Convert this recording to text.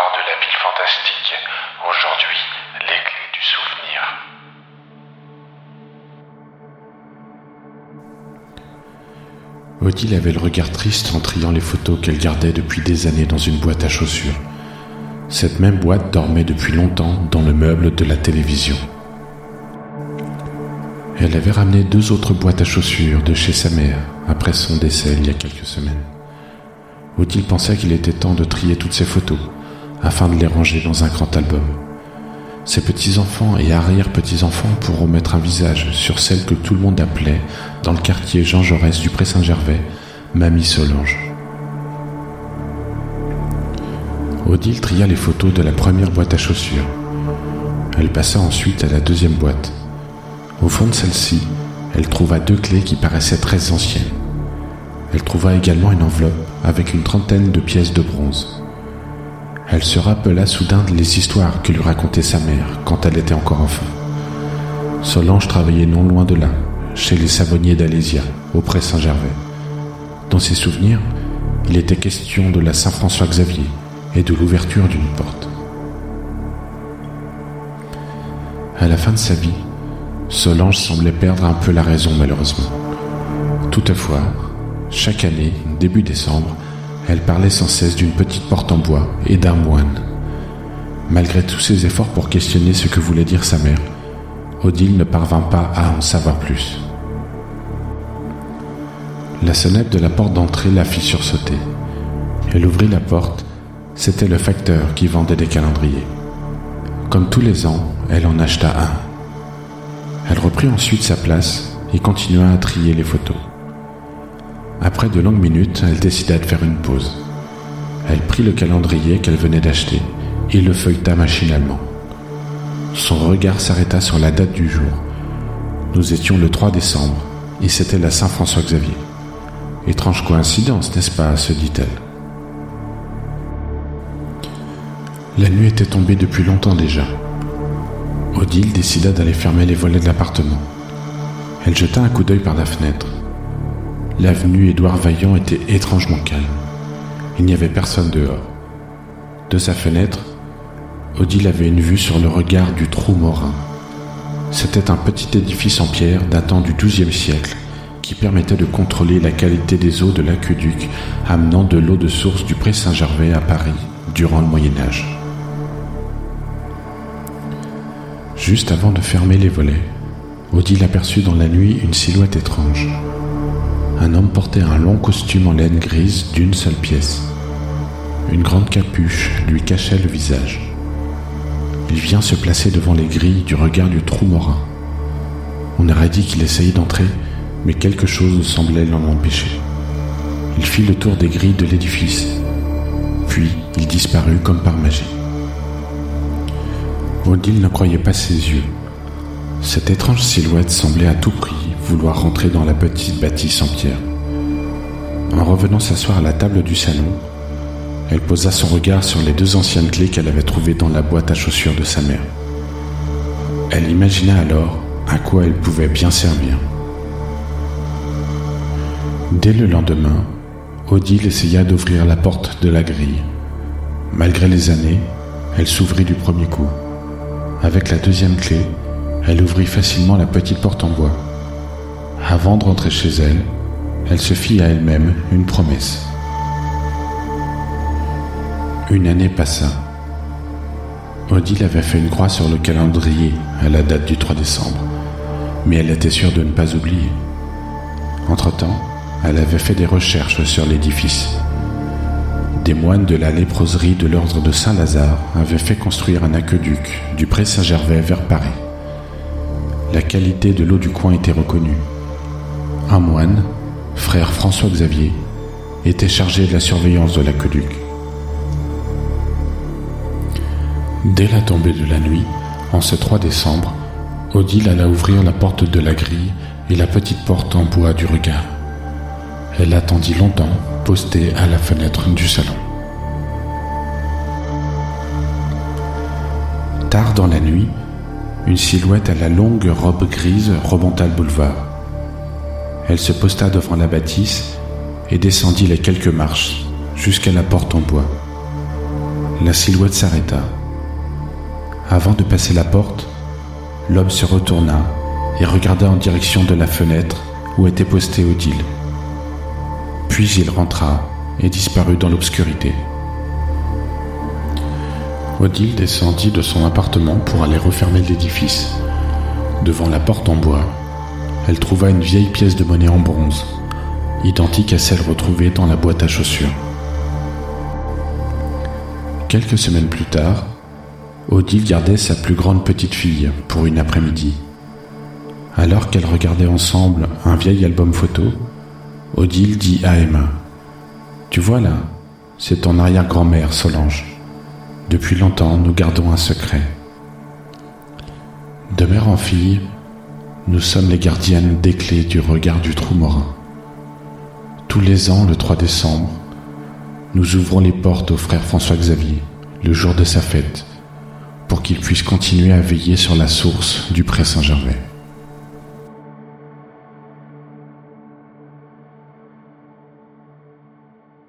De la ville fantastique. Aujourd'hui, les du souvenir. Odile avait le regard triste en triant les photos qu'elle gardait depuis des années dans une boîte à chaussures. Cette même boîte dormait depuis longtemps dans le meuble de la télévision. Elle avait ramené deux autres boîtes à chaussures de chez sa mère après son décès il y a quelques semaines. Odile pensait qu'il était temps de trier toutes ces photos afin de les ranger dans un grand album. Ses petits-enfants et arrière-petits-enfants pourront mettre un visage sur celle que tout le monde appelait, dans le quartier Jean Jaurès du Pré-Saint-Gervais, Mamie Solange. Odile tria les photos de la première boîte à chaussures. Elle passa ensuite à la deuxième boîte. Au fond de celle-ci, elle trouva deux clés qui paraissaient très anciennes. Elle trouva également une enveloppe avec une trentaine de pièces de bronze. Elle se rappela soudain les histoires que lui racontait sa mère quand elle était encore enfant. Solange travaillait non loin de là, chez les savonniers d'Alésia, auprès Saint-Gervais. Dans ses souvenirs, il était question de la Saint-François-Xavier et de l'ouverture d'une porte. À la fin de sa vie, Solange semblait perdre un peu la raison malheureusement. Toutefois, chaque année, début décembre, elle parlait sans cesse d'une petite porte en bois et d'un moine. Malgré tous ses efforts pour questionner ce que voulait dire sa mère, Odile ne parvint pas à en savoir plus. La sonnette de la porte d'entrée la fit sursauter. Elle ouvrit la porte, c'était le facteur qui vendait des calendriers. Comme tous les ans, elle en acheta un. Elle reprit ensuite sa place et continua à trier les photos. Après de longues minutes, elle décida de faire une pause. Elle prit le calendrier qu'elle venait d'acheter et le feuilleta machinalement. Son regard s'arrêta sur la date du jour. Nous étions le 3 décembre et c'était la Saint-François-Xavier. Étrange coïncidence, n'est-ce pas se dit-elle. La nuit était tombée depuis longtemps déjà. Odile décida d'aller fermer les volets de l'appartement. Elle jeta un coup d'œil par la fenêtre. L'avenue Édouard Vaillant était étrangement calme. Il n'y avait personne dehors. De sa fenêtre, Odile avait une vue sur le regard du trou morin. C'était un petit édifice en pierre datant du XIIe siècle qui permettait de contrôler la qualité des eaux de l'aqueduc amenant de l'eau de source du Pré Saint-Gervais à Paris durant le Moyen Âge. Juste avant de fermer les volets, Odile aperçut dans la nuit une silhouette étrange un homme portait un long costume en laine grise d'une seule pièce. Une grande capuche lui cachait le visage. Il vient se placer devant les grilles du regard du trou morin. On aurait dit qu'il essayait d'entrer, mais quelque chose semblait l'en empêcher. Il fit le tour des grilles de l'édifice, puis il disparut comme par magie. Odile ne croyait pas ses yeux. Cette étrange silhouette semblait à tout prix vouloir rentrer dans la petite bâtisse en pierre. En revenant s'asseoir à la table du salon, elle posa son regard sur les deux anciennes clés qu'elle avait trouvées dans la boîte à chaussures de sa mère. Elle imagina alors à quoi elles pouvaient bien servir. Dès le lendemain, Odile essaya d'ouvrir la porte de la grille. Malgré les années, elle s'ouvrit du premier coup. Avec la deuxième clé, elle ouvrit facilement la petite porte en bois. Avant de rentrer chez elle, elle se fit à elle-même une promesse. Une année passa. Odile avait fait une croix sur le calendrier à la date du 3 décembre, mais elle était sûre de ne pas oublier. Entre-temps, elle avait fait des recherches sur l'édifice. Des moines de la léproserie de l'ordre de Saint-Lazare avaient fait construire un aqueduc du Pré Saint-Gervais vers Paris. La qualité de l'eau du coin était reconnue un moine, frère François Xavier, était chargé de la surveillance de l'aqueduc. Dès la tombée de la nuit, en ce 3 décembre, Odile alla ouvrir la porte de la grille et la petite porte en bois du regard. Elle attendit longtemps, postée à la fenêtre du salon. Tard dans la nuit, une silhouette à la longue robe grise remonta le boulevard elle se posta devant la bâtisse et descendit les quelques marches jusqu'à la porte en bois. la silhouette s'arrêta. Avant de passer la porte, l'homme se retourna et regarda en direction de la fenêtre où était posté Odile. Puis il rentra et disparut dans l'obscurité. Odile descendit de son appartement pour aller refermer l'édifice. Devant la porte en bois, elle trouva une vieille pièce de monnaie en bronze, identique à celle retrouvée dans la boîte à chaussures. Quelques semaines plus tard, Odile gardait sa plus grande petite fille pour une après-midi. Alors qu'elles regardaient ensemble un vieil album photo, Odile dit à Emma Tu vois là, c'est ton arrière-grand-mère Solange. Depuis longtemps, nous gardons un secret. De mère en fille, nous sommes les gardiennes des clés du regard du trou morin. Tous les ans, le 3 décembre, nous ouvrons les portes au frère François Xavier, le jour de sa fête, pour qu'il puisse continuer à veiller sur la source du Pré Saint-Gervais.